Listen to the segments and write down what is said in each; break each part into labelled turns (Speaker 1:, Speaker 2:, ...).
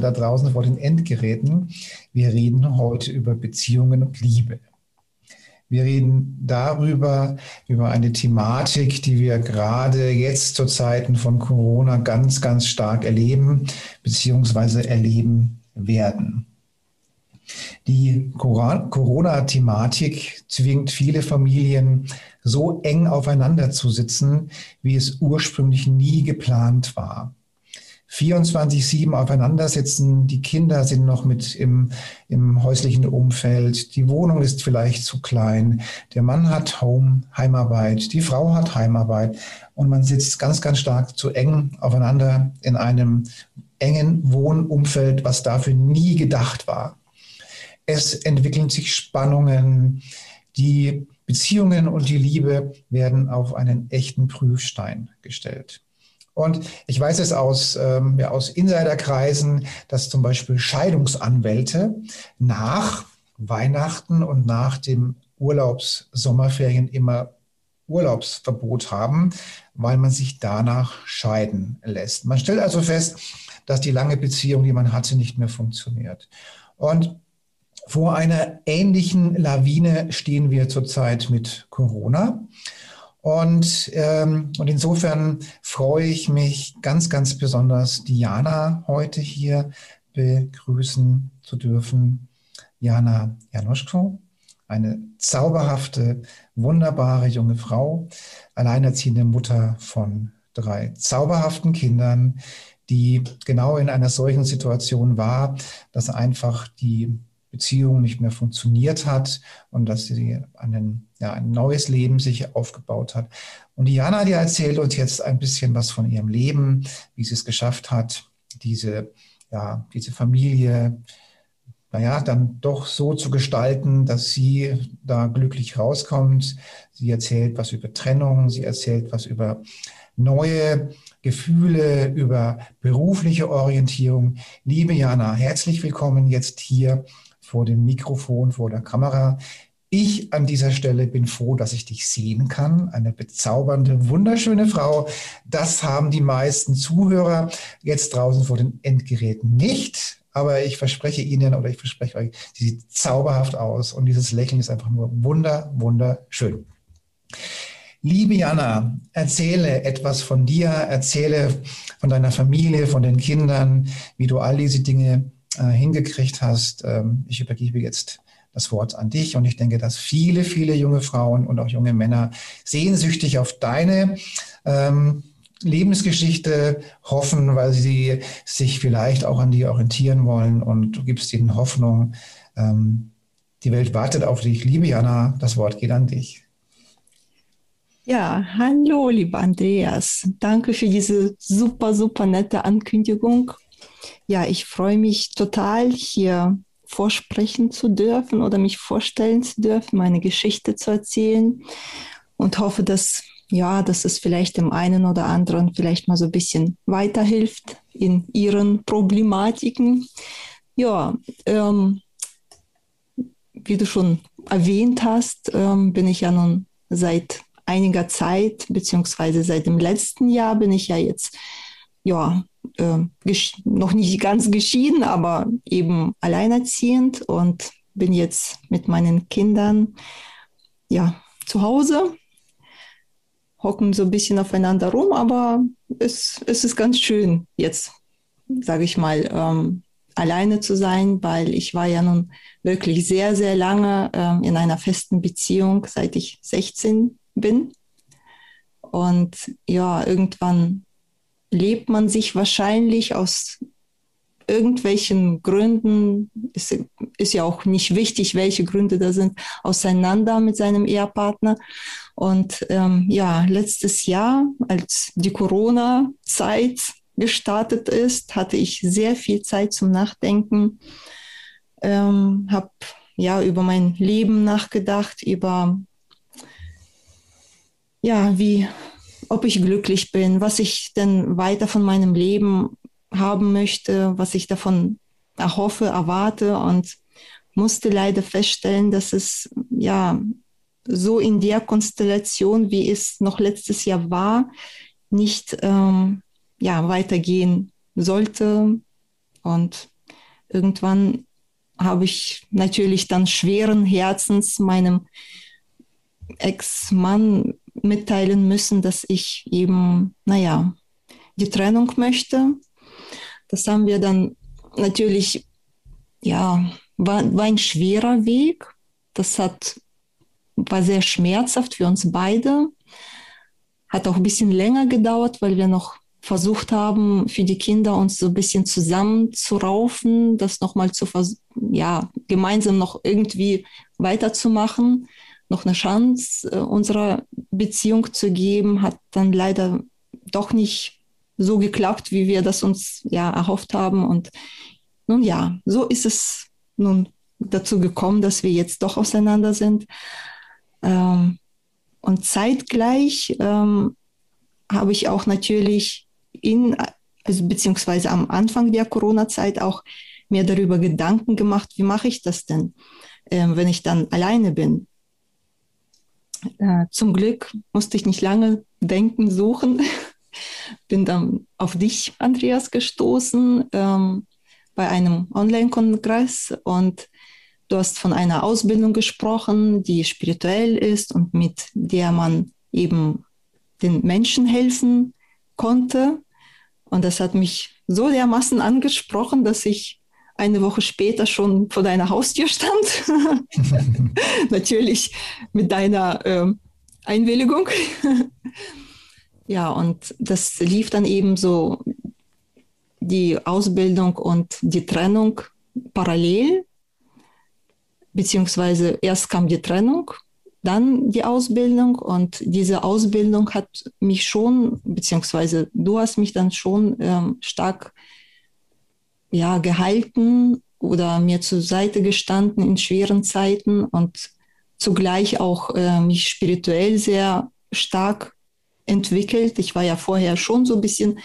Speaker 1: Da draußen vor den Endgeräten. Wir reden heute über Beziehungen und Liebe. Wir reden darüber, über eine Thematik, die wir gerade jetzt zu Zeiten von Corona ganz, ganz stark erleben, beziehungsweise erleben werden. Die Corona-Thematik zwingt viele Familien so eng aufeinander zu sitzen, wie es ursprünglich nie geplant war. 24-7 aufeinandersitzen. Die Kinder sind noch mit im, im häuslichen Umfeld. Die Wohnung ist vielleicht zu klein. Der Mann hat Home, Heimarbeit. Die Frau hat Heimarbeit. Und man sitzt ganz, ganz stark zu eng aufeinander in einem engen Wohnumfeld, was dafür nie gedacht war. Es entwickeln sich Spannungen. Die Beziehungen und die Liebe werden auf einen echten Prüfstein gestellt. Und ich weiß es aus, ähm, ja, aus Insiderkreisen, dass zum Beispiel Scheidungsanwälte nach Weihnachten und nach dem Urlaubs-Sommerferien immer Urlaubsverbot haben, weil man sich danach scheiden lässt. Man stellt also fest, dass die lange Beziehung, die man hatte, nicht mehr funktioniert. Und vor einer ähnlichen Lawine stehen wir zurzeit mit Corona. Und, ähm, und insofern freue ich mich ganz, ganz besonders, Diana heute hier begrüßen zu dürfen. Jana Janoschko, eine zauberhafte, wunderbare junge Frau, alleinerziehende Mutter von drei zauberhaften Kindern, die genau in einer solchen Situation war, dass einfach die Beziehung nicht mehr funktioniert hat und dass sie einen, ja, ein neues Leben sich aufgebaut hat. Und Diana, die erzählt uns jetzt ein bisschen was von ihrem Leben, wie sie es geschafft hat, diese, ja, diese Familie, naja, dann doch so zu gestalten, dass sie da glücklich rauskommt. Sie erzählt was über Trennung, sie erzählt was über neue Gefühle, über berufliche Orientierung. Liebe Jana, herzlich willkommen jetzt hier vor dem Mikrofon, vor der Kamera. Ich an dieser Stelle bin froh, dass ich dich sehen kann. Eine bezaubernde, wunderschöne Frau. Das haben die meisten Zuhörer jetzt draußen vor den Endgeräten nicht. Aber ich verspreche Ihnen oder ich verspreche euch, sie sieht zauberhaft aus und dieses Lächeln ist einfach nur wunder, wunderschön. Liebe Jana, erzähle etwas von dir, erzähle von deiner Familie, von den Kindern, wie du all diese Dinge hingekriegt hast. Ähm, ich übergebe jetzt das Wort an dich und ich denke, dass viele, viele junge Frauen und auch junge Männer sehnsüchtig auf deine ähm, Lebensgeschichte hoffen, weil sie sich vielleicht auch an dir orientieren wollen und du gibst ihnen Hoffnung. Ähm, die Welt wartet auf dich. Liebe Jana, das Wort geht an dich.
Speaker 2: Ja, hallo, lieber Andreas. Danke für diese super, super nette Ankündigung ja, ich freue mich total, hier vorsprechen zu dürfen oder mich vorstellen zu dürfen, meine Geschichte zu erzählen und hoffe, dass ja, dass es vielleicht dem einen oder anderen vielleicht mal so ein bisschen weiterhilft in ihren Problematiken. Ja, ähm, wie du schon erwähnt hast, ähm, bin ich ja nun seit einiger Zeit, beziehungsweise seit dem letzten Jahr bin ich ja jetzt ja, äh, noch nicht ganz geschieden, aber eben alleinerziehend und bin jetzt mit meinen Kindern ja, zu Hause, hocken so ein bisschen aufeinander rum, aber es, es ist ganz schön jetzt, sage ich mal, ähm, alleine zu sein, weil ich war ja nun wirklich sehr, sehr lange ähm, in einer festen Beziehung, seit ich 16 bin. Und ja, irgendwann lebt man sich wahrscheinlich aus irgendwelchen Gründen, ist, ist ja auch nicht wichtig, welche Gründe da sind, auseinander mit seinem Ehepartner. Und ähm, ja, letztes Jahr, als die Corona-Zeit gestartet ist, hatte ich sehr viel Zeit zum Nachdenken, ähm, habe ja über mein Leben nachgedacht, über ja, wie, ob ich glücklich bin, was ich denn weiter von meinem Leben haben möchte, was ich davon erhoffe, erwarte und musste leider feststellen, dass es ja so in der Konstellation, wie es noch letztes Jahr war, nicht ähm, ja, weitergehen sollte. Und irgendwann habe ich natürlich dann schweren Herzens meinem Ex-Mann mitteilen müssen, dass ich eben, naja, die Trennung möchte. Das haben wir dann natürlich, ja, war, war ein schwerer Weg. Das hat, war sehr schmerzhaft für uns beide. Hat auch ein bisschen länger gedauert, weil wir noch versucht haben, für die Kinder uns so ein bisschen zusammenzuraufen, das nochmal zu ja, gemeinsam noch irgendwie weiterzumachen, noch eine Chance äh, unserer Beziehung zu geben, hat dann leider doch nicht so geklappt, wie wir das uns ja erhofft haben. Und nun ja, so ist es nun dazu gekommen, dass wir jetzt doch auseinander sind. Ähm, und zeitgleich ähm, habe ich auch natürlich in, also beziehungsweise am Anfang der Corona-Zeit auch mir darüber Gedanken gemacht, wie mache ich das denn, äh, wenn ich dann alleine bin. Äh, zum Glück musste ich nicht lange denken, suchen. bin dann auf dich, Andreas, gestoßen ähm, bei einem Online-Kongress und du hast von einer Ausbildung gesprochen, die spirituell ist und mit der man eben den Menschen helfen konnte. Und das hat mich so dermaßen angesprochen, dass ich eine Woche später schon vor deiner Haustür stand. Natürlich mit deiner äh, Einwilligung. ja, und das lief dann eben so die Ausbildung und die Trennung parallel, beziehungsweise erst kam die Trennung dann die Ausbildung und diese Ausbildung hat mich schon, beziehungsweise du hast mich dann schon ähm, stark ja, gehalten oder mir zur Seite gestanden in schweren Zeiten und zugleich auch äh, mich spirituell sehr stark entwickelt. Ich war ja vorher schon so ein bisschen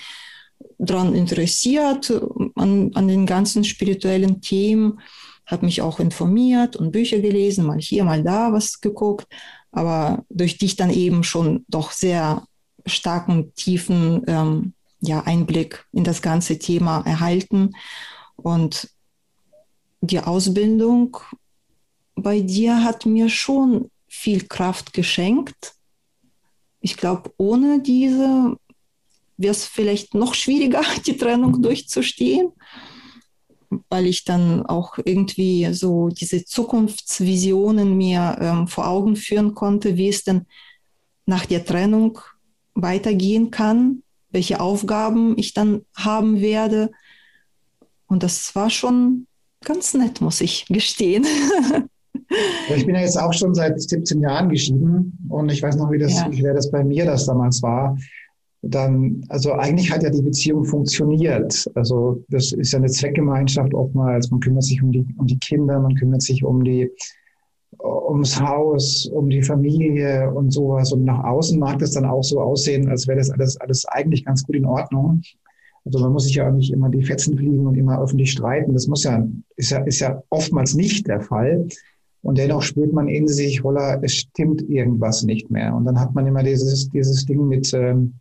Speaker 2: daran interessiert, an, an den ganzen spirituellen Themen habe mich auch informiert und Bücher gelesen, mal hier, mal da was geguckt, aber durch dich dann eben schon doch sehr starken, tiefen ähm, ja, Einblick in das ganze Thema erhalten. Und die Ausbildung bei dir hat mir schon viel Kraft geschenkt. Ich glaube, ohne diese wäre es vielleicht noch schwieriger, die Trennung durchzustehen weil ich dann auch irgendwie so diese Zukunftsvisionen mir ähm, vor Augen führen konnte, wie es denn nach der Trennung weitergehen kann, welche Aufgaben ich dann haben werde. Und das war schon ganz nett, muss ich gestehen.
Speaker 1: Ich bin ja jetzt auch schon seit 17 Jahren geschieden und ich weiß noch, wie das, ja. wie das bei mir das damals war dann, also eigentlich hat ja die Beziehung funktioniert. Also das ist ja eine Zweckgemeinschaft oftmals. Man kümmert sich um die, um die Kinder, man kümmert sich um die, ums Haus, um die Familie und sowas. Und nach außen mag das dann auch so aussehen, als wäre das alles, alles eigentlich ganz gut in Ordnung. Also man muss sich ja auch nicht immer die Fetzen fliegen und immer öffentlich streiten. Das muss ja, ist ja, ist ja oftmals nicht der Fall. Und dennoch spürt man in sich, holla, es stimmt irgendwas nicht mehr. Und dann hat man immer dieses, dieses Ding mit, ähm,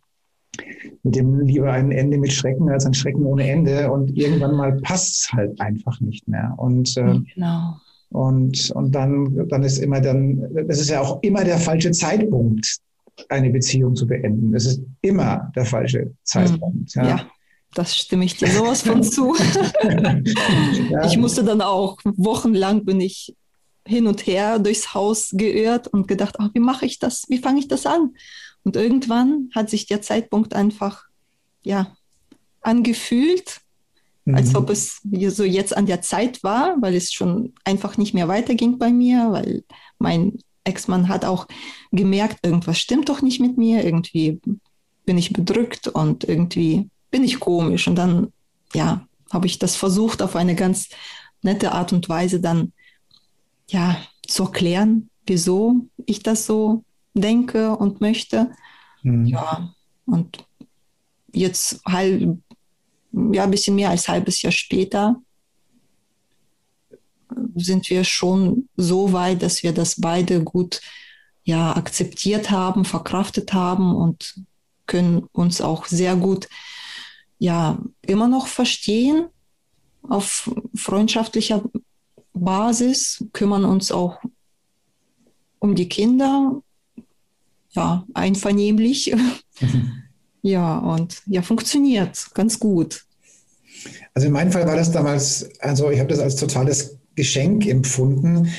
Speaker 1: mit dem lieber ein Ende mit Schrecken als ein Schrecken ohne Ende. Und irgendwann mal passt es halt einfach nicht mehr. Und, äh, genau. Und, und dann, dann ist immer dann, es ist ja auch immer der falsche Zeitpunkt, eine Beziehung zu beenden. Es ist immer der falsche Zeitpunkt.
Speaker 2: Mhm. ja. ja. Das stimme ich dir sowas von zu. ja. Ich musste dann auch wochenlang bin ich hin und her durchs Haus geirrt und gedacht, ach, wie mache ich das? Wie fange ich das an? Und irgendwann hat sich der Zeitpunkt einfach ja, angefühlt, mhm. als ob es so jetzt an der Zeit war, weil es schon einfach nicht mehr weiterging bei mir, weil mein Ex-Mann hat auch gemerkt, irgendwas stimmt doch nicht mit mir, irgendwie bin ich bedrückt und irgendwie bin ich komisch. Und dann, ja, habe ich das versucht, auf eine ganz nette Art und Weise dann, ja, zu erklären, wieso ich das so denke und möchte. Mhm. Ja, und jetzt halb, ja, ein bisschen mehr als ein halbes Jahr später sind wir schon so weit, dass wir das beide gut ja, akzeptiert haben, verkraftet haben und können uns auch sehr gut ja immer noch verstehen auf freundschaftlicher Basis, kümmern uns auch um die Kinder, ja, einvernehmlich. Mhm. Ja, und ja, funktioniert ganz gut.
Speaker 1: Also in meinem Fall war das damals, also ich habe das als totales Geschenk empfunden.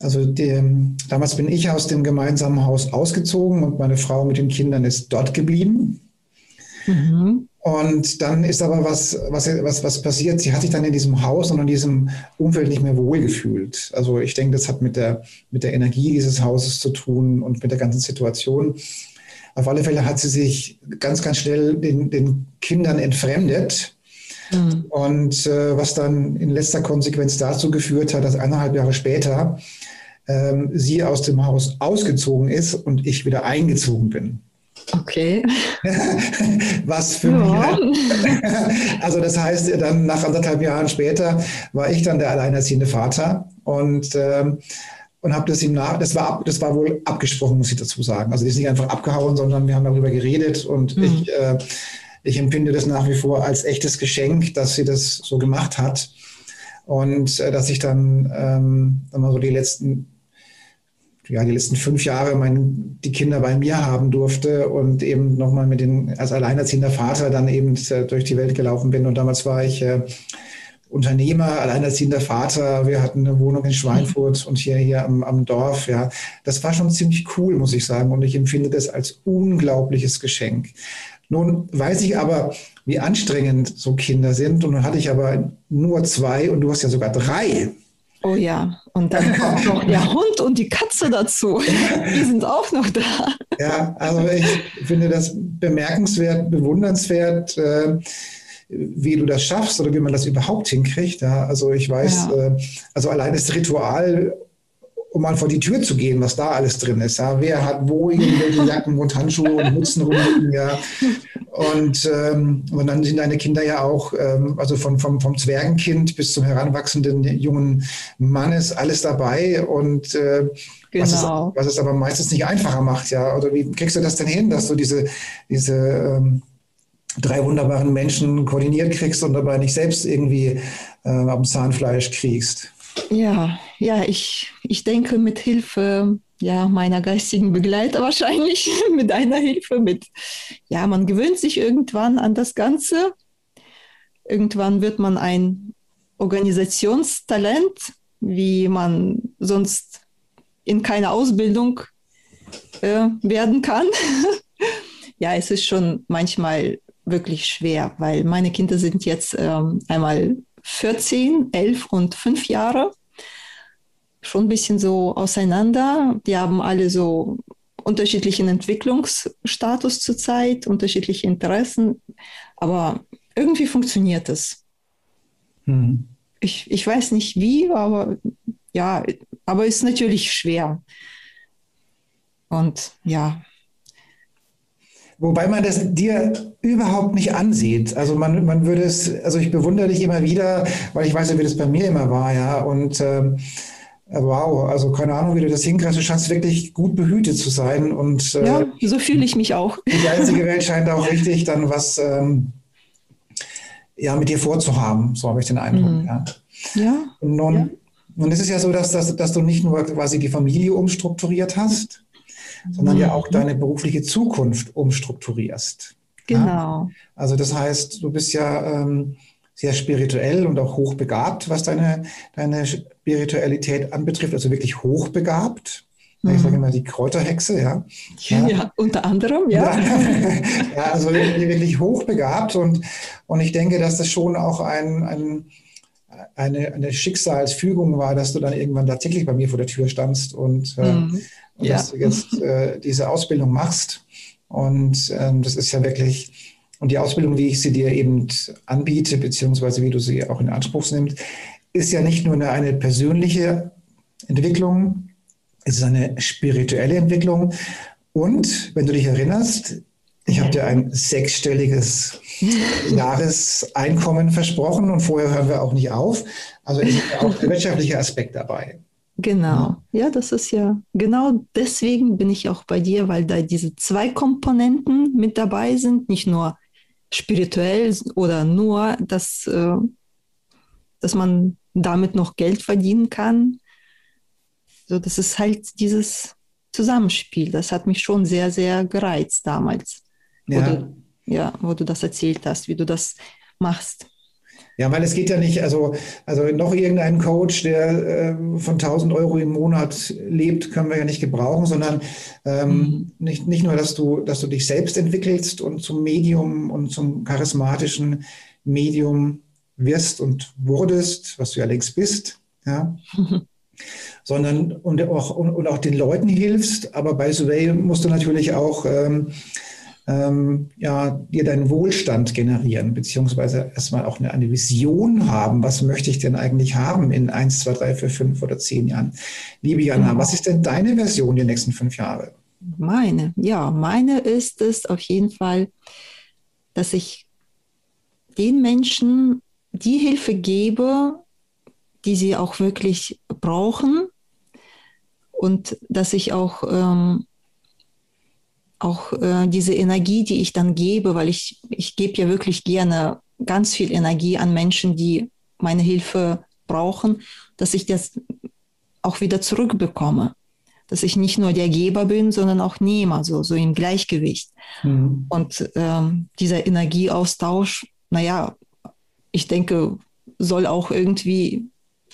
Speaker 1: Also die, damals bin ich aus dem gemeinsamen Haus ausgezogen und meine Frau mit den Kindern ist dort geblieben. Mhm. Und dann ist aber was, was, was, was passiert. Sie hat sich dann in diesem Haus und in diesem Umfeld nicht mehr wohlgefühlt. Also ich denke, das hat mit der, mit der Energie dieses Hauses zu tun und mit der ganzen Situation. Auf alle Fälle hat sie sich ganz, ganz schnell den, den Kindern entfremdet. Mhm. Und äh, was dann in letzter Konsequenz dazu geführt hat, dass eineinhalb Jahre später ähm, sie aus dem Haus ausgezogen ist und ich wieder eingezogen bin.
Speaker 2: Okay.
Speaker 1: Was für ja. mich. Also das heißt, dann nach anderthalb Jahren später war ich dann der alleinerziehende Vater und ähm, und habe das ihm nach, das war, das war wohl abgesprochen, muss ich dazu sagen. Also die ist nicht einfach abgehauen, sondern wir haben darüber geredet und mhm. ich, äh, ich empfinde das nach wie vor als echtes Geschenk, dass sie das so gemacht hat und äh, dass ich dann, ähm, mal so die letzten ja, die letzten fünf Jahre mein, die Kinder bei mir haben durfte und eben nochmal mit den, als alleinerziehender Vater dann eben äh, durch die Welt gelaufen bin. Und damals war ich äh, Unternehmer, alleinerziehender Vater. Wir hatten eine Wohnung in Schweinfurt und hier, hier am, am Dorf. Ja, das war schon ziemlich cool, muss ich sagen. Und ich empfinde das als unglaubliches Geschenk. Nun weiß ich aber, wie anstrengend so Kinder sind. Und nun hatte ich aber nur zwei und du hast ja sogar drei.
Speaker 2: Oh ja, und dann kommt noch der Hund und die Katze dazu. Die sind auch noch da.
Speaker 1: Ja, also ich finde das bemerkenswert, bewundernswert, äh, wie du das schaffst oder wie man das überhaupt hinkriegt. Ja, also ich weiß, ja. äh, also allein das Ritual um mal vor die Tür zu gehen, was da alles drin ist. Ja? Wer hat wo irgendwelche Jacken und Handschuhe und Mützen rumliegen, ja. Und, ähm, und dann sind deine Kinder ja auch, ähm, also von, vom, vom Zwergenkind bis zum heranwachsenden jungen Mannes, alles dabei. Und äh, genau. was, es, genau. was es aber meistens nicht einfacher macht, ja. Oder wie kriegst du das denn hin, dass du diese, diese ähm, drei wunderbaren Menschen koordiniert kriegst und dabei nicht selbst irgendwie äh, am Zahnfleisch kriegst?
Speaker 2: Ja, ja, ich, ich denke mit Hilfe ja, meiner geistigen Begleiter wahrscheinlich, mit einer Hilfe, mit, ja, man gewöhnt sich irgendwann an das Ganze. Irgendwann wird man ein Organisationstalent, wie man sonst in keiner Ausbildung äh, werden kann. ja, es ist schon manchmal wirklich schwer, weil meine Kinder sind jetzt ähm, einmal 14, 11 und 5 Jahre. Schon ein bisschen so auseinander. Die haben alle so unterschiedlichen Entwicklungsstatus zurzeit, unterschiedliche Interessen, aber irgendwie funktioniert es. Mhm. Ich, ich weiß nicht wie, aber ja, aber es ist natürlich schwer. Und ja,
Speaker 1: Wobei man das dir überhaupt nicht ansieht. Also man, man würde es, also ich bewundere dich immer wieder, weil ich weiß ja, wie das bei mir immer war, ja. Und ähm, wow, also keine Ahnung, wie du das hinkriegst. Du scheinst wirklich gut behütet zu sein. Und
Speaker 2: äh, ja, so fühle ich mich auch.
Speaker 1: Die geistige Welt scheint auch richtig dann was ähm, ja, mit dir vorzuhaben. So habe ich den Eindruck. Mhm. Ja. ja. Und nun, ja. nun ist es ja so, dass, dass, dass du nicht nur quasi die Familie umstrukturiert hast, sondern mhm. ja auch deine berufliche Zukunft umstrukturierst.
Speaker 2: Genau. Ja?
Speaker 1: Also das heißt, du bist ja ähm, sehr spirituell und auch hochbegabt, was deine, deine Spiritualität anbetrifft, also wirklich hochbegabt. Ich sage mhm. immer die Kräuterhexe, ja.
Speaker 2: Ja, ja unter anderem, ja.
Speaker 1: ja, also wirklich hochbegabt und, und ich denke, dass das schon auch ein, ein eine, eine Schicksalsfügung war, dass du dann irgendwann tatsächlich bei mir vor der Tür standst und äh, mhm und ja. dass du jetzt äh, diese Ausbildung machst. Und ähm, das ist ja wirklich und die Ausbildung, wie ich sie dir eben anbiete, beziehungsweise wie du sie auch in Anspruch nimmst, ist ja nicht nur eine, eine persönliche Entwicklung, es ist eine spirituelle Entwicklung. Und wenn du dich erinnerst, ich habe dir ein sechsstelliges Jahreseinkommen versprochen und vorher hören wir auch nicht auf. Also ist auch der wirtschaftliche Aspekt dabei.
Speaker 2: Genau, ja, das ist ja genau deswegen bin ich auch bei dir, weil da diese zwei Komponenten mit dabei sind, nicht nur spirituell oder nur, dass, äh, dass man damit noch Geld verdienen kann. So, das ist halt dieses Zusammenspiel. Das hat mich schon sehr, sehr gereizt damals. Ja. Wo du, ja, wo du das erzählt hast, wie du das machst.
Speaker 1: Ja, weil es geht ja nicht, also, also noch irgendein Coach, der äh, von 1000 Euro im Monat lebt, können wir ja nicht gebrauchen, sondern ähm, mhm. nicht, nicht nur, dass du, dass du dich selbst entwickelst und zum Medium und zum charismatischen Medium wirst und wurdest, was du ja längst bist, ja. sondern und auch, und, und, auch den Leuten hilfst. Aber bei Survey musst du natürlich auch ähm, ähm, ja, dir deinen Wohlstand generieren, beziehungsweise erstmal auch eine, eine, Vision haben. Was möchte ich denn eigentlich haben in 1, 2, 3, 4, 5 oder 10 Jahren? Liebe Jana, was ist denn deine Version die nächsten fünf Jahre?
Speaker 2: Meine, ja, meine ist es auf jeden Fall, dass ich den Menschen die Hilfe gebe, die sie auch wirklich brauchen und dass ich auch ähm, auch äh, diese Energie, die ich dann gebe, weil ich, ich gebe ja wirklich gerne ganz viel Energie an Menschen, die meine Hilfe brauchen, dass ich das auch wieder zurückbekomme. Dass ich nicht nur der Geber bin, sondern auch Nehmer, so, so im Gleichgewicht. Mhm. Und ähm, dieser Energieaustausch, naja, ich denke, soll auch irgendwie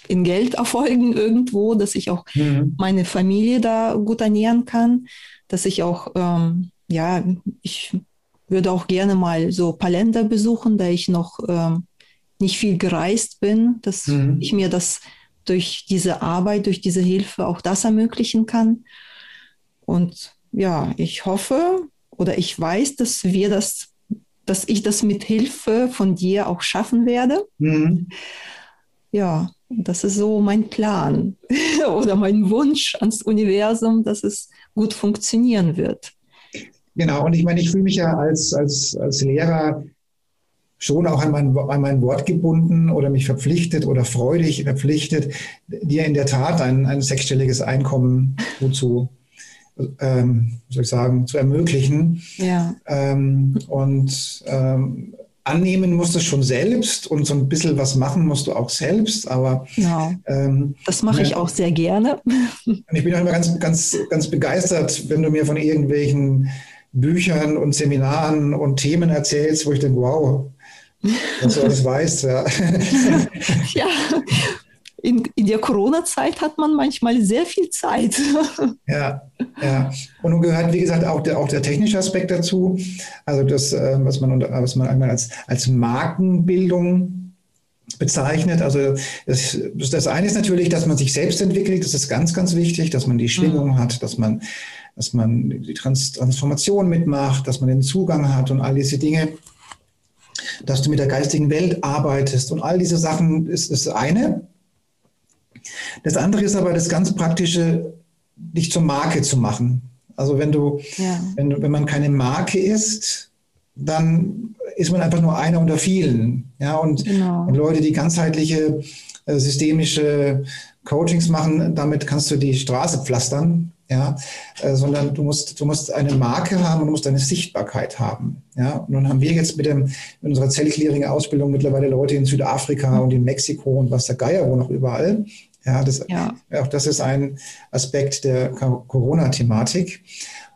Speaker 2: in Geld erfolgen irgendwo, dass ich auch mhm. meine Familie da gut ernähren kann dass ich auch, ähm, ja, ich würde auch gerne mal so ein paar Länder besuchen, da ich noch ähm, nicht viel gereist bin, dass mhm. ich mir das durch diese Arbeit, durch diese Hilfe auch das ermöglichen kann. Und ja, ich hoffe oder ich weiß, dass wir das, dass ich das mit Hilfe von dir auch schaffen werde. Mhm. Ja, das ist so mein Plan oder mein Wunsch ans Universum, dass es gut funktionieren wird.
Speaker 1: Genau, und ich meine, ich fühle mich ja als, als, als Lehrer schon auch an mein, an mein Wort gebunden oder mich verpflichtet oder freudig verpflichtet, dir in der Tat ein, ein sechsstelliges Einkommen zu, ähm, soll ich sagen, zu ermöglichen. Ja. Ähm, und ähm, annehmen musst du schon selbst und so ein bisschen was machen musst du auch selbst. Aber
Speaker 2: genau. ähm, das mache ich auch sehr gerne.
Speaker 1: Ich bin auch immer ganz, ganz, ganz begeistert, wenn du mir von irgendwelchen Büchern und Seminaren und Themen erzählst, wo ich denke, wow, dass du alles weißt. Ja.
Speaker 2: ja, in, in der Corona-Zeit hat man manchmal sehr viel Zeit.
Speaker 1: Ja, ja. Und nun gehört, wie gesagt, auch der, auch der technische Aspekt dazu. Also das, äh, was man, was man einmal als, als Markenbildung bezeichnet. Also das, das eine ist natürlich, dass man sich selbst entwickelt. Das ist ganz, ganz wichtig, dass man die Schwingung mhm. hat, dass man, dass man die Trans Transformation mitmacht, dass man den Zugang hat und all diese Dinge dass du mit der geistigen Welt arbeitest und all diese Sachen ist das eine. Das andere ist aber das ganz praktische, dich zur Marke zu machen. Also wenn du, ja. wenn, wenn man keine Marke ist, dann ist man einfach nur einer unter vielen. Ja, und, genau. und Leute, die ganzheitliche äh, systemische Coachings machen, damit kannst du die Straße pflastern, ja, äh, sondern du musst, du musst eine Marke haben und du musst eine Sichtbarkeit haben. Ja, und nun haben wir jetzt mit, dem, mit unserer Zellclearing-Ausbildung mittlerweile Leute in Südafrika und in Mexiko und was der Geier wo noch überall. Ja, das, ja. auch das ist ein Aspekt der Corona-Thematik.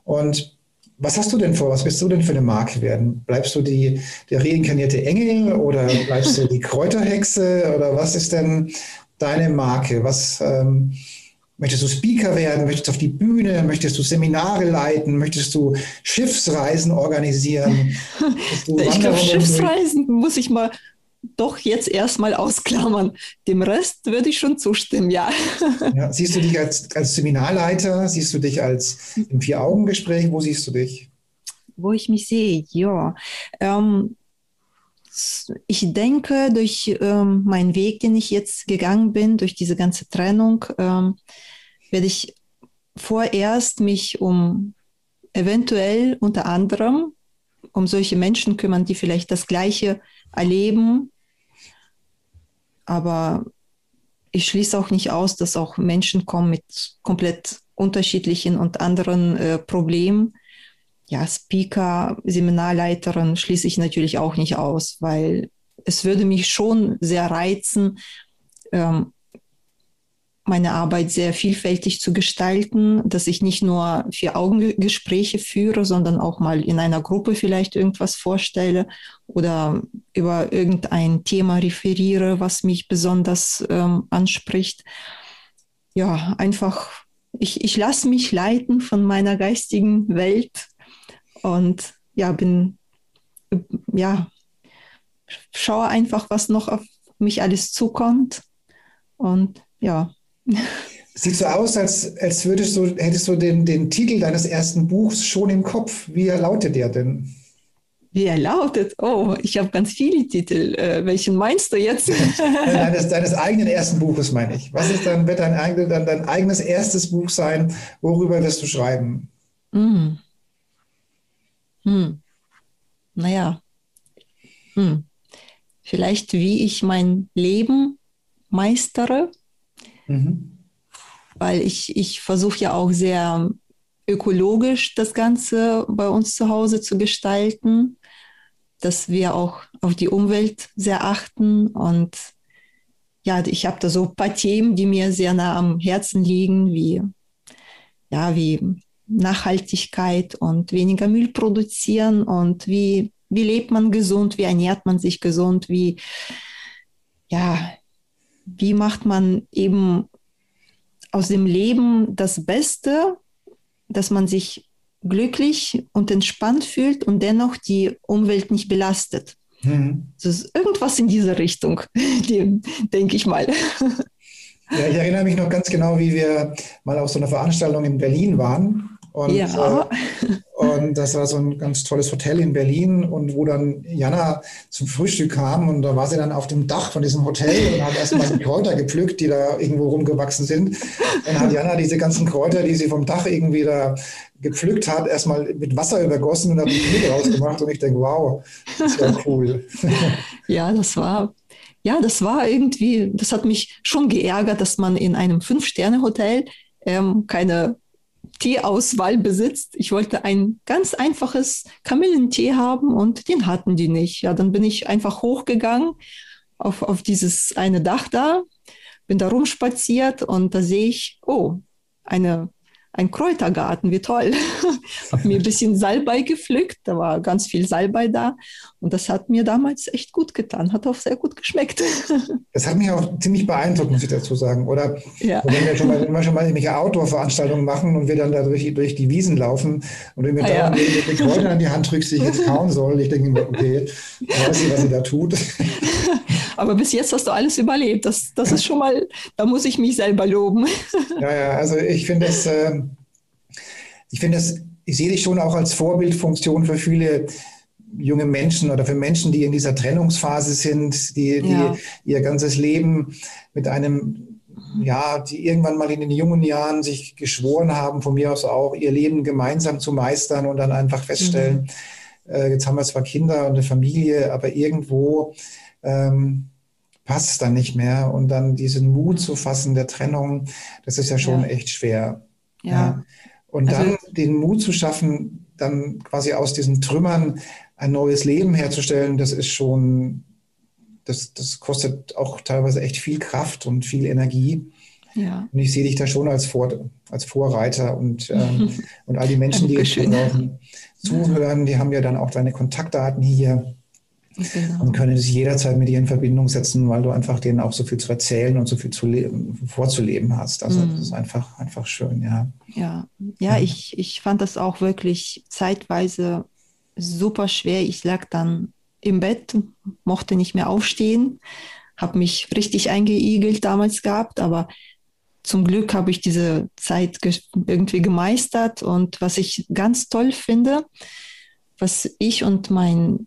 Speaker 1: Und was hast du denn vor? Was willst du denn für eine Marke werden? Bleibst du die, der reinkarnierte Engel oder bleibst du die Kräuterhexe oder was ist denn deine Marke? Was ähm, möchtest du Speaker werden? Möchtest du auf die Bühne? Möchtest du Seminare leiten? Möchtest du Schiffsreisen organisieren?
Speaker 2: ich glaube, Schiffsreisen muss ich mal doch jetzt erstmal ausklammern. Dem Rest würde ich schon zustimmen, ja.
Speaker 1: ja siehst du dich als, als Seminarleiter? Siehst du dich als im Vier-Augen-Gespräch? Wo siehst du dich?
Speaker 2: wo ich mich sehe, ja. Ähm, ich denke, durch ähm, meinen Weg, den ich jetzt gegangen bin, durch diese ganze Trennung, ähm, werde ich vorerst mich um eventuell unter anderem um solche Menschen kümmern, die vielleicht das Gleiche erleben. Aber ich schließe auch nicht aus, dass auch Menschen kommen mit komplett unterschiedlichen und anderen äh, Problemen. Ja, Speaker, Seminarleiterin schließe ich natürlich auch nicht aus, weil es würde mich schon sehr reizen, ähm, meine Arbeit sehr vielfältig zu gestalten, dass ich nicht nur vier Augengespräche führe, sondern auch mal in einer Gruppe vielleicht irgendwas vorstelle oder über irgendein Thema referiere, was mich besonders ähm, anspricht. Ja, einfach, ich, ich lasse mich leiten von meiner geistigen Welt und ja, bin, ja, schaue einfach, was noch auf mich alles zukommt und ja,
Speaker 1: Sieht so aus, als, als würdest du, hättest du den, den Titel deines ersten Buchs schon im Kopf. Wie lautet der denn?
Speaker 2: Wie er lautet? Oh, ich habe ganz viele Titel. Äh, welchen meinst du jetzt?
Speaker 1: deines, deines eigenen ersten Buches, meine ich. Was ist dann, wird dein, dein, dein eigenes erstes Buch sein? Worüber wirst du schreiben? Hm.
Speaker 2: Hm. Naja. Hm. Vielleicht, wie ich mein Leben meistere Mhm. Weil ich, ich versuche ja auch sehr ökologisch das Ganze bei uns zu Hause zu gestalten, dass wir auch auf die Umwelt sehr achten. Und ja, ich habe da so ein paar Themen, die mir sehr nah am Herzen liegen, wie, ja, wie Nachhaltigkeit und weniger Müll produzieren und wie, wie lebt man gesund, wie ernährt man sich gesund, wie, ja, wie macht man eben aus dem Leben das Beste, dass man sich glücklich und entspannt fühlt und dennoch die Umwelt nicht belastet. Mhm. Das ist irgendwas in diese Richtung, denke ich mal.
Speaker 1: Ja, ich erinnere mich noch ganz genau, wie wir mal auf so einer Veranstaltung in Berlin waren und, ja. Äh, und das war so ein ganz tolles Hotel in Berlin und wo dann Jana zum Frühstück kam und da war sie dann auf dem Dach von diesem Hotel und hat erstmal die Kräuter gepflückt, die da irgendwo rumgewachsen sind. Dann hat Jana diese ganzen Kräuter, die sie vom Dach irgendwie da gepflückt hat, erstmal mit Wasser übergossen und hat die Tee rausgemacht und ich denke, wow, das war cool.
Speaker 2: Ja, das war ja, das war irgendwie, das hat mich schon geärgert, dass man in einem Fünf-Sterne-Hotel ähm, keine Teeauswahl besitzt. Ich wollte ein ganz einfaches Kamillentee haben und den hatten die nicht. Ja, dann bin ich einfach hochgegangen auf, auf dieses eine Dach da, bin da rumspaziert und da sehe ich, oh, eine ein Kräutergarten, wie toll. habe mir ein bisschen Salbei gepflückt, da war ganz viel Salbei da und das hat mir damals echt gut getan, hat auch sehr gut geschmeckt.
Speaker 1: das hat mich auch ziemlich beeindruckt, muss ich dazu sagen. Oder ja. wenn, wir schon mal, wenn wir schon mal irgendwelche Outdoor-Veranstaltungen machen und wir dann da durch, durch die Wiesen laufen und du mir ah, dauernd ja. die Kräuter an die Hand drückst, die ich jetzt kauen soll, ich denke mir, okay, weiß nicht, was sie da tut.
Speaker 2: Aber bis jetzt hast du alles überlebt. Das, das ist schon mal, da muss ich mich selber loben.
Speaker 1: Ja, ja, also ich finde es, äh, ich finde es, ich sehe dich schon auch als Vorbildfunktion für viele junge Menschen oder für Menschen, die in dieser Trennungsphase sind, die, die ja. ihr ganzes Leben mit einem, ja, die irgendwann mal in den jungen Jahren sich geschworen haben, von mir aus auch, ihr Leben gemeinsam zu meistern und dann einfach feststellen, mhm. äh, jetzt haben wir zwar Kinder und eine Familie, aber irgendwo ähm, passt es dann nicht mehr. Und dann diesen Mut zu fassen der Trennung, das ist ja schon ja. echt schwer. Ja. ja. Und also, dann den Mut zu schaffen, dann quasi aus diesen Trümmern ein neues Leben herzustellen, das ist schon, das, das kostet auch teilweise echt viel Kraft und viel Energie. Ja. Und ich sehe dich da schon als, Vor, als Vorreiter und, ähm, und all die Menschen, die jetzt zuhören, die haben ja dann auch deine Kontaktdaten hier. Genau. Und können sich jederzeit mit dir in Verbindung setzen, weil du einfach denen auch so viel zu erzählen und so viel zu leben, vorzuleben hast. Also mm. das ist einfach, einfach schön, ja.
Speaker 2: Ja, ja, ja. Ich, ich fand das auch wirklich zeitweise super schwer. Ich lag dann im Bett, mochte nicht mehr aufstehen, habe mich richtig eingeigelt damals gehabt, aber zum Glück habe ich diese Zeit ge irgendwie gemeistert. Und was ich ganz toll finde, was ich und mein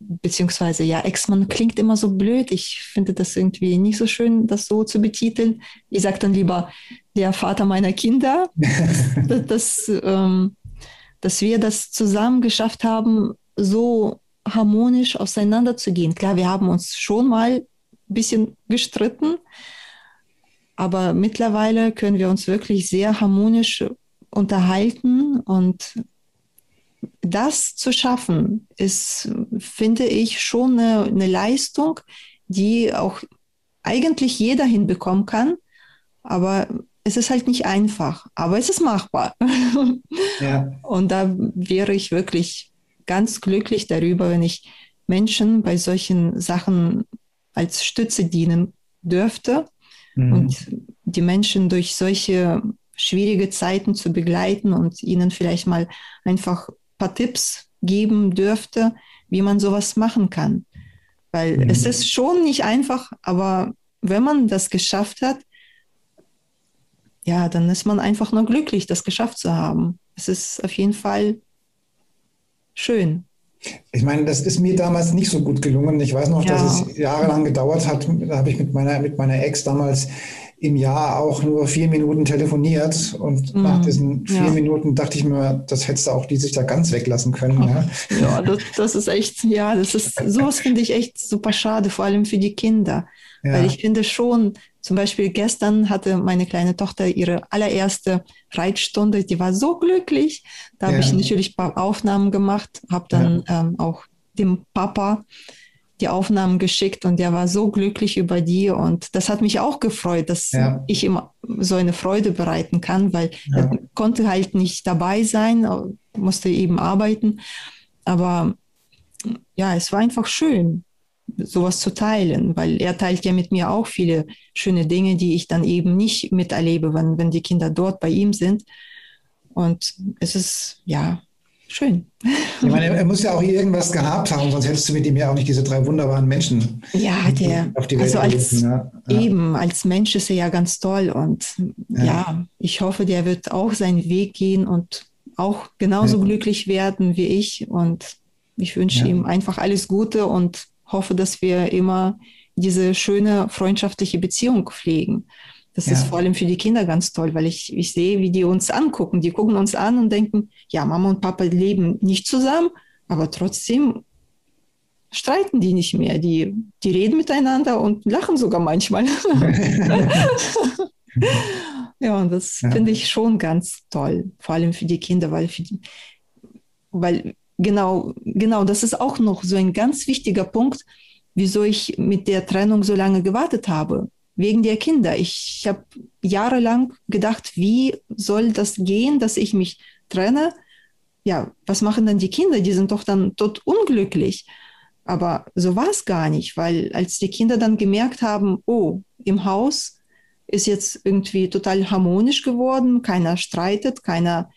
Speaker 2: beziehungsweise ja, Ex-Mann klingt immer so blöd. Ich finde das irgendwie nicht so schön, das so zu betiteln. Ich sage dann lieber der Vater meiner Kinder, dass, dass, ähm, dass wir das zusammen geschafft haben, so harmonisch auseinanderzugehen. Klar, wir haben uns schon mal ein bisschen gestritten, aber mittlerweile können wir uns wirklich sehr harmonisch unterhalten und das zu schaffen, ist, finde ich, schon eine, eine Leistung, die auch eigentlich jeder hinbekommen kann. Aber es ist halt nicht einfach, aber es ist machbar. Ja. Und da wäre ich wirklich ganz glücklich darüber, wenn ich Menschen bei solchen Sachen als Stütze dienen dürfte mhm. und die Menschen durch solche schwierige Zeiten zu begleiten und ihnen vielleicht mal einfach paar Tipps geben dürfte, wie man sowas machen kann. Weil mhm. es ist schon nicht einfach, aber wenn man das geschafft hat, ja, dann ist man einfach nur glücklich, das geschafft zu haben. Es ist auf jeden Fall schön.
Speaker 1: Ich meine, das ist mir damals nicht so gut gelungen. Ich weiß noch, ja. dass es jahrelang gedauert hat. Da habe ich mit meiner, mit meiner Ex damals im Jahr auch nur vier Minuten telefoniert und mm, nach diesen vier ja. Minuten dachte ich mir, das hättest du auch die sich da ganz weglassen können. Ja,
Speaker 2: ja das, das, ist echt, ja, das ist, sowas finde ich echt super schade, vor allem für die Kinder. Ja. Weil ich finde schon, zum Beispiel gestern hatte meine kleine Tochter ihre allererste Reitstunde, die war so glücklich. Da habe ich natürlich ein paar Aufnahmen gemacht, habe dann ähm, auch dem Papa die Aufnahmen geschickt und der war so glücklich über die und das hat mich auch gefreut, dass ja. ich ihm so eine Freude bereiten kann, weil ja. er konnte halt nicht dabei sein, musste eben arbeiten. Aber ja, es war einfach schön, sowas zu teilen, weil er teilt ja mit mir auch viele schöne Dinge, die ich dann eben nicht miterlebe, wenn, wenn die Kinder dort bei ihm sind. Und es ist, ja, schön.
Speaker 1: Ich meine, er muss ja auch irgendwas gehabt haben, sonst hättest du mit ihm ja auch nicht diese drei wunderbaren Menschen
Speaker 2: ja, der, auf die Welt also als, ja. Ja. Eben, als Mensch ist er ja ganz toll und ja. ja. ich hoffe, der wird auch seinen Weg gehen und auch genauso glücklich werden wie ich und ich wünsche ihm einfach alles Gute und hoffe, dass wir immer diese schöne freundschaftliche Beziehung pflegen. Das ja. ist vor allem für die Kinder ganz toll, weil ich, ich sehe, wie die uns angucken. Die gucken uns an und denken, ja, Mama und Papa leben nicht zusammen, aber trotzdem streiten die nicht mehr. Die, die reden miteinander und lachen sogar manchmal. ja, und das ja. finde ich schon ganz toll, vor allem für die Kinder, weil, die, weil genau, genau, das ist auch noch so ein ganz wichtiger Punkt, wieso ich mit der Trennung so lange gewartet habe wegen der Kinder. Ich habe jahrelang gedacht, wie soll das gehen, dass ich mich trenne? Ja, was machen dann die Kinder? Die sind doch dann tot unglücklich. Aber so war es gar nicht, weil als die Kinder dann gemerkt haben, oh, im Haus ist jetzt irgendwie total harmonisch geworden, keiner streitet, keiner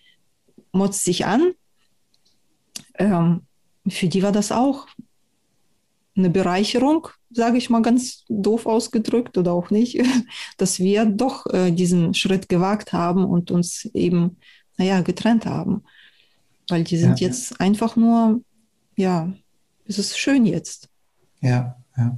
Speaker 2: motzt sich an, ähm, für die war das auch eine Bereicherung, sage ich mal ganz doof ausgedrückt oder auch nicht, dass wir doch äh, diesen Schritt gewagt haben und uns eben, naja, getrennt haben. Weil die sind ja. jetzt einfach nur, ja, es ist schön jetzt.
Speaker 1: Ja, ja.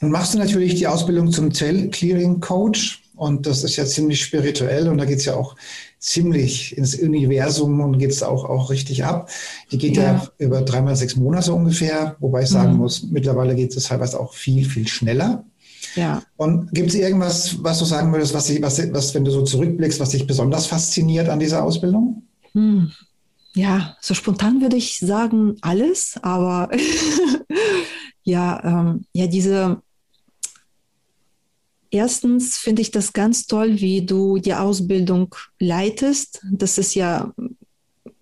Speaker 1: Nun machst du natürlich die Ausbildung zum Zell Clearing Coach und das ist ja ziemlich spirituell und da geht es ja auch ziemlich ins Universum und geht es auch, auch richtig ab. Die geht ja. ja über dreimal sechs Monate ungefähr, wobei ich sagen mhm. muss, mittlerweile geht es teilweise auch viel, viel schneller. Ja. Und gibt es irgendwas, was du sagen würdest, was, was, was, wenn du so zurückblickst, was dich besonders fasziniert an dieser Ausbildung?
Speaker 2: Hm. Ja, so spontan würde ich sagen alles, aber ja, ähm, ja, diese Erstens finde ich das ganz toll, wie du die Ausbildung leitest. Das ist ja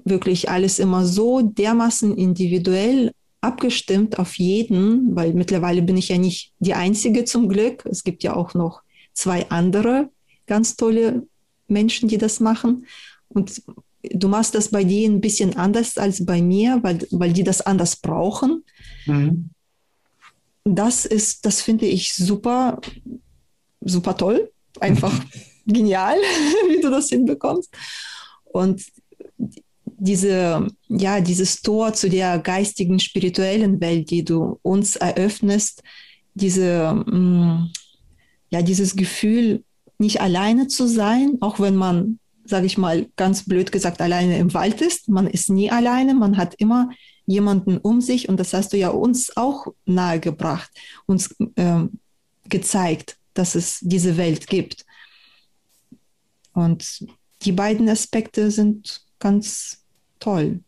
Speaker 2: wirklich alles immer so dermaßen individuell abgestimmt auf jeden, weil mittlerweile bin ich ja nicht die Einzige zum Glück. Es gibt ja auch noch zwei andere ganz tolle Menschen, die das machen. Und du machst das bei denen ein bisschen anders als bei mir, weil, weil die das anders brauchen. Mhm. Das ist, das finde ich super super toll, einfach genial, wie du das hinbekommst. Und diese, ja, dieses Tor zu der geistigen, spirituellen Welt, die du uns eröffnest, diese, mm, ja, dieses Gefühl, nicht alleine zu sein, auch wenn man, sage ich mal, ganz blöd gesagt, alleine im Wald ist. Man ist nie alleine, man hat immer jemanden um sich und das hast du ja uns auch nahegebracht, uns äh, gezeigt, dass es diese Welt gibt. Und die beiden Aspekte sind ganz toll.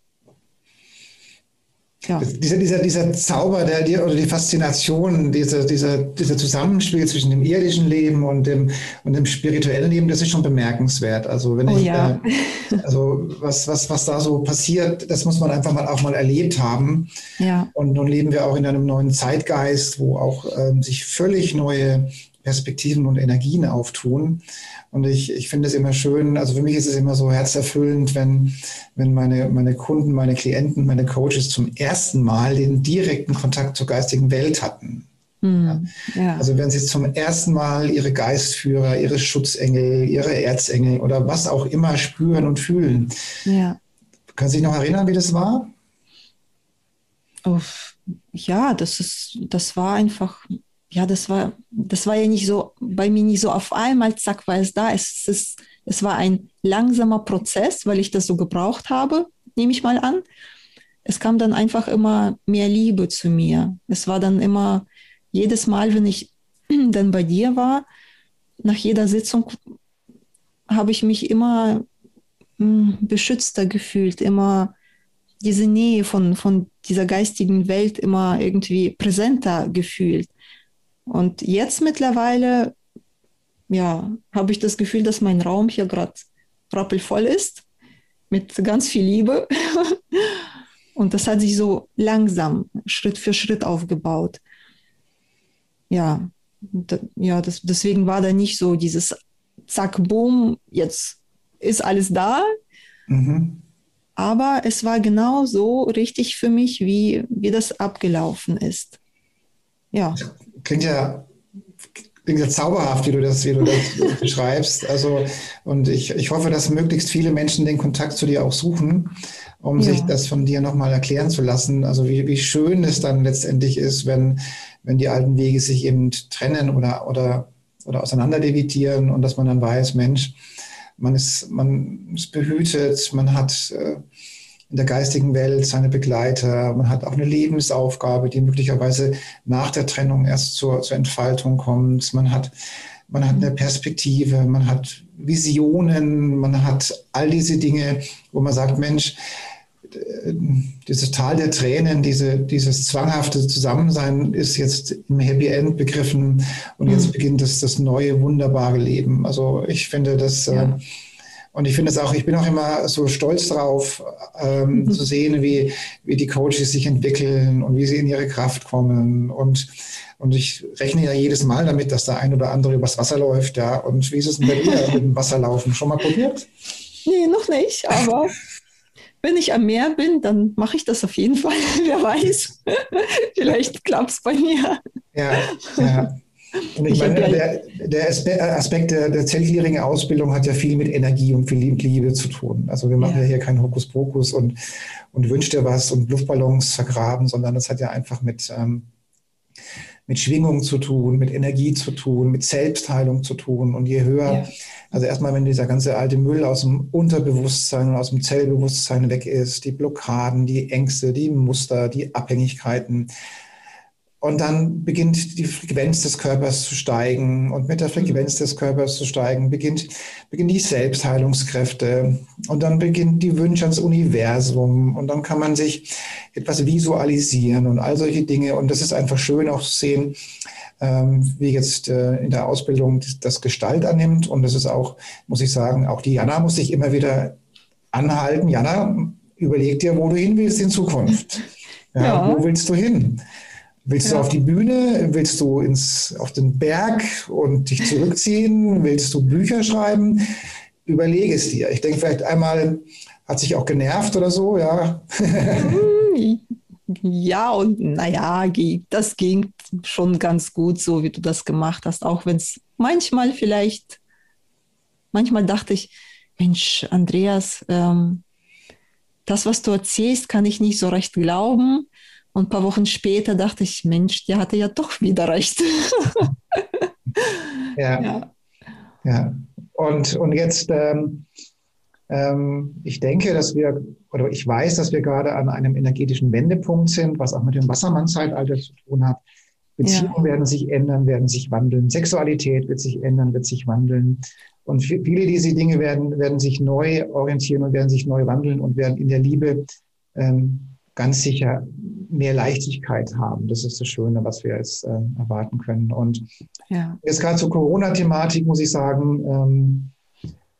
Speaker 1: Ja. Dieser, dieser, dieser Zauber der, die, oder die Faszination, dieser, dieser, dieser Zusammenspiel zwischen dem irdischen Leben und dem, und dem spirituellen Leben, das ist schon bemerkenswert. Also wenn oh, ich, ja. äh, also was, was, was da so passiert, das muss man einfach mal auch mal erlebt haben. Ja. Und nun leben wir auch in einem neuen Zeitgeist, wo auch ähm, sich völlig neue Perspektiven und Energien auftun. Und ich, ich finde es immer schön, also für mich ist es immer so herzerfüllend, wenn, wenn meine, meine Kunden, meine Klienten, meine Coaches zum ersten Mal den direkten Kontakt zur geistigen Welt hatten. Mhm, ja. Also wenn sie zum ersten Mal ihre Geistführer, ihre Schutzengel, ihre Erzengel oder was auch immer spüren und fühlen. Ja. Können Sie sich noch erinnern, wie das war?
Speaker 2: Oh, ja, das ist, das war einfach ja, das war, das war ja nicht so, bei mir nicht so auf einmal, zack, war es da. Es, es, es war ein langsamer Prozess, weil ich das so gebraucht habe, nehme ich mal an. Es kam dann einfach immer mehr Liebe zu mir. Es war dann immer, jedes Mal, wenn ich dann bei dir war, nach jeder Sitzung habe ich mich immer hm, beschützter gefühlt, immer diese Nähe von, von dieser geistigen Welt immer irgendwie präsenter gefühlt. Und jetzt mittlerweile, ja, habe ich das Gefühl, dass mein Raum hier gerade rappelvoll ist mit ganz viel Liebe. Und das hat sich so langsam, Schritt für Schritt aufgebaut. Ja, ja das, deswegen war da nicht so dieses Zack, Boom, jetzt ist alles da. Mhm. Aber es war genau so richtig für mich, wie, wie das abgelaufen ist.
Speaker 1: Ja klingt ja, klingt ja zauberhaft, wie du das, wie du das beschreibst. Also, und ich, ich hoffe, dass möglichst viele Menschen den Kontakt zu dir auch suchen, um ja. sich das von dir nochmal erklären zu lassen. Also, wie, wie schön es dann letztendlich ist, wenn, wenn die alten Wege sich eben trennen oder, oder, oder auseinanderdividieren und dass man dann weiß, Mensch, man ist, man ist behütet, man hat, äh, in der geistigen Welt seine Begleiter. Man hat auch eine Lebensaufgabe, die möglicherweise nach der Trennung erst zur, zur Entfaltung kommt. Man hat, man hat eine Perspektive, man hat Visionen, man hat all diese Dinge, wo man sagt, Mensch, dieses Tal der Tränen, diese, dieses zwanghafte Zusammensein ist jetzt im Happy End begriffen und jetzt mhm. beginnt das, das neue, wunderbare Leben. Also ich finde, das ja. äh, und ich finde es auch, ich bin auch immer so stolz darauf, ähm, mhm. zu sehen, wie, wie die Coaches sich entwickeln und wie sie in ihre Kraft kommen. Und, und ich rechne ja jedes Mal damit, dass der ein oder andere übers Wasser läuft. Ja. Und wie ist es denn bei dir mit dem Wasserlaufen? Schon mal probiert?
Speaker 2: Nee, noch nicht, aber wenn ich am Meer bin, dann mache ich das auf jeden Fall. Wer weiß. Vielleicht klappt es bei mir.
Speaker 1: Ja, ja. Und ich, ich meine, der, der, Aspekt der, der zellgierigen Ausbildung hat ja viel mit Energie und viel Liebe zu tun. Also wir machen ja, ja hier keinen Hokuspokus und, und wünsch dir was und Luftballons vergraben, sondern das hat ja einfach mit, ähm, mit Schwingung zu tun, mit Energie zu tun, mit Selbstheilung zu tun. Und je höher, ja. also erstmal, wenn dieser ganze alte Müll aus dem Unterbewusstsein und aus dem Zellbewusstsein weg ist, die Blockaden, die Ängste, die Muster, die Abhängigkeiten, und dann beginnt die Frequenz des Körpers zu steigen. Und mit der mhm. Frequenz des Körpers zu steigen, beginnt, beginnen die Selbstheilungskräfte. Und dann beginnt die Wünsche ans Universum. Und dann kann man sich etwas visualisieren und all solche Dinge. Und das ist einfach schön auch zu sehen, ähm, wie jetzt äh, in der Ausbildung das Gestalt annimmt. Und das ist auch, muss ich sagen, auch die Jana muss sich immer wieder anhalten. Jana, überleg dir, wo du hin willst in Zukunft. Ja, ja. Wo willst du hin? Willst ja. du auf die Bühne? Willst du ins, auf den Berg und dich zurückziehen? Willst du Bücher schreiben? Überlege es dir. Ich denke, vielleicht einmal hat sich auch genervt oder so, ja.
Speaker 2: ja, und naja, das ging schon ganz gut, so wie du das gemacht hast, auch wenn es manchmal vielleicht, manchmal dachte ich, Mensch, Andreas, ähm, das, was du erzählst, kann ich nicht so recht glauben. Und ein paar Wochen später dachte ich, Mensch, der hatte ja doch wieder recht.
Speaker 1: ja. ja. ja. Und, und jetzt, ähm, ähm, ich denke, dass wir, oder ich weiß, dass wir gerade an einem energetischen Wendepunkt sind, was auch mit dem Wassermann-Zeitalter zu tun hat. Beziehungen ja. werden sich ändern, werden sich wandeln. Sexualität wird sich ändern, wird sich wandeln. Und viele dieser Dinge werden, werden sich neu orientieren und werden sich neu wandeln und werden in der Liebe ähm, ganz sicher mehr Leichtigkeit haben. Das ist das Schöne, was wir jetzt äh, erwarten können. Und ja. jetzt gerade zur Corona-Thematik muss ich sagen, ähm,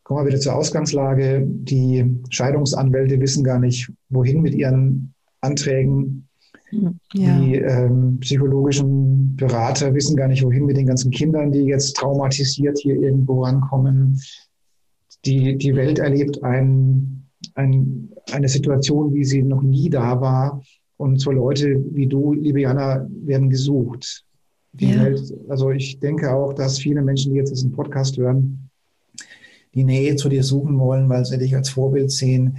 Speaker 1: kommen wir wieder zur Ausgangslage. Die Scheidungsanwälte wissen gar nicht, wohin mit ihren Anträgen. Ja. Die ähm, psychologischen Berater wissen gar nicht, wohin mit den ganzen Kindern, die jetzt traumatisiert hier irgendwo rankommen. Die, die Welt erlebt ein, ein, eine Situation, wie sie noch nie da war. Und so Leute wie du, liebe Jana, werden gesucht. Ja. Welt, also ich denke auch, dass viele Menschen, die jetzt diesen Podcast hören, die Nähe zu dir suchen wollen, weil sie dich als Vorbild sehen,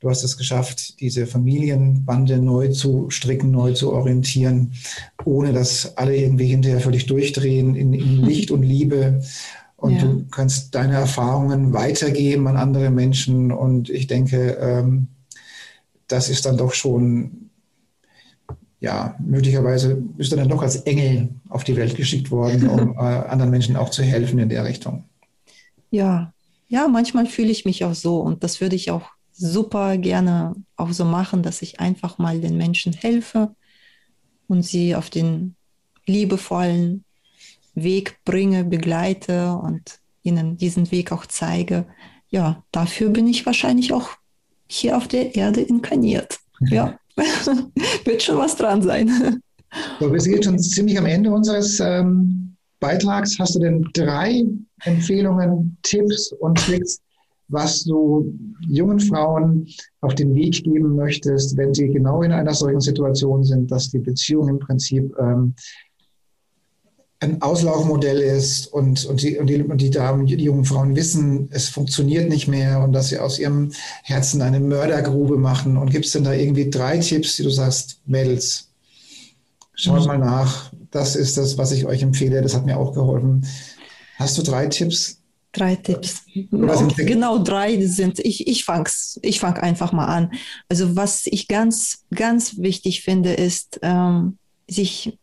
Speaker 1: Du hast es geschafft, diese Familienbande neu zu stricken, neu zu orientieren, ohne dass alle irgendwie hinterher völlig durchdrehen in, in Licht und Liebe. Und ja. du kannst deine Erfahrungen weitergeben an andere Menschen. Und ich denke, ähm, das ist dann doch schon, ja, möglicherweise bist du dann doch als Engel auf die Welt geschickt worden, um äh, anderen Menschen auch zu helfen in der Richtung.
Speaker 2: Ja, ja, manchmal fühle ich mich auch so und das würde ich auch super gerne auch so machen, dass ich einfach mal den Menschen helfe und sie auf den liebevollen Weg bringe, begleite und ihnen diesen Weg auch zeige. Ja, dafür bin ich wahrscheinlich auch hier auf der Erde inkarniert. Ja, wird schon was dran sein.
Speaker 1: So, wir sind schon ziemlich am Ende unseres ähm, Beitrags. Hast du denn drei Empfehlungen, Tipps und Tricks, was du jungen Frauen auf den Weg geben möchtest, wenn sie genau in einer solchen Situation sind, dass die Beziehung im Prinzip ähm, ein Auslaufmodell ist und, und, die, und, die, und die Damen, die jungen Frauen wissen, es funktioniert nicht mehr und dass sie aus ihrem Herzen eine Mördergrube machen. Und gibt es denn da irgendwie drei Tipps, die du sagst, Mädels, schaut mhm. mal nach, das ist das, was ich euch empfehle, das hat mir auch geholfen. Hast du drei Tipps,
Speaker 2: Drei Tipps. Okay, genau, drei sind, ich, ich fange ich fang einfach mal an. Also was ich ganz, ganz wichtig finde, ist, ähm, sich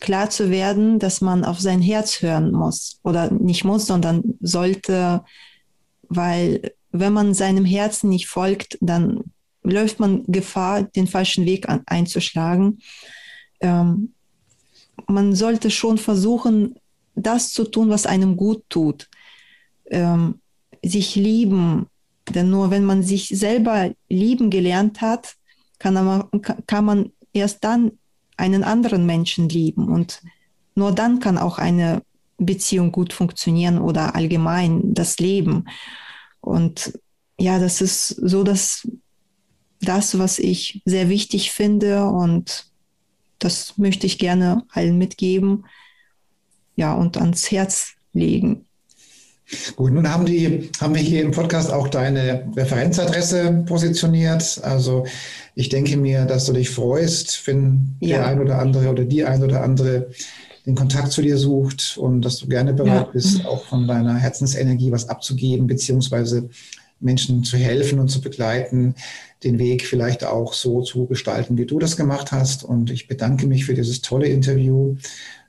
Speaker 2: klar zu werden, dass man auf sein Herz hören muss. Oder nicht muss, sondern sollte, weil wenn man seinem Herzen nicht folgt, dann läuft man Gefahr, den falschen Weg an, einzuschlagen. Ähm, man sollte schon versuchen, das zu tun, was einem gut tut ähm, sich lieben. Denn nur wenn man sich selber lieben gelernt hat, kann man, kann man erst dann einen anderen Menschen lieben. Und nur dann kann auch eine Beziehung gut funktionieren oder allgemein das Leben. Und ja, das ist so dass das, was ich sehr wichtig finde und das möchte ich gerne allen mitgeben. Ja, und ans Herz legen.
Speaker 1: Gut, nun haben, die, haben wir hier im Podcast auch deine Referenzadresse positioniert. Also ich denke mir, dass du dich freust, wenn ja. der ein oder andere oder die ein oder andere den Kontakt zu dir sucht und dass du gerne bereit ja. bist, auch von deiner Herzensenergie was abzugeben, beziehungsweise Menschen zu helfen und zu begleiten, den Weg vielleicht auch so zu gestalten, wie du das gemacht hast. Und ich bedanke mich für dieses tolle Interview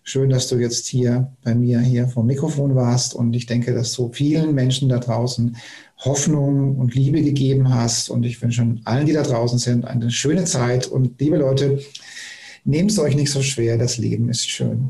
Speaker 1: Schön, dass du jetzt hier bei mir hier vom Mikrofon warst und ich denke, dass du vielen Menschen da draußen Hoffnung und Liebe gegeben hast. Und ich wünsche allen, die da draußen sind, eine schöne Zeit. Und liebe Leute, nehmt es euch nicht so schwer, das Leben ist schön.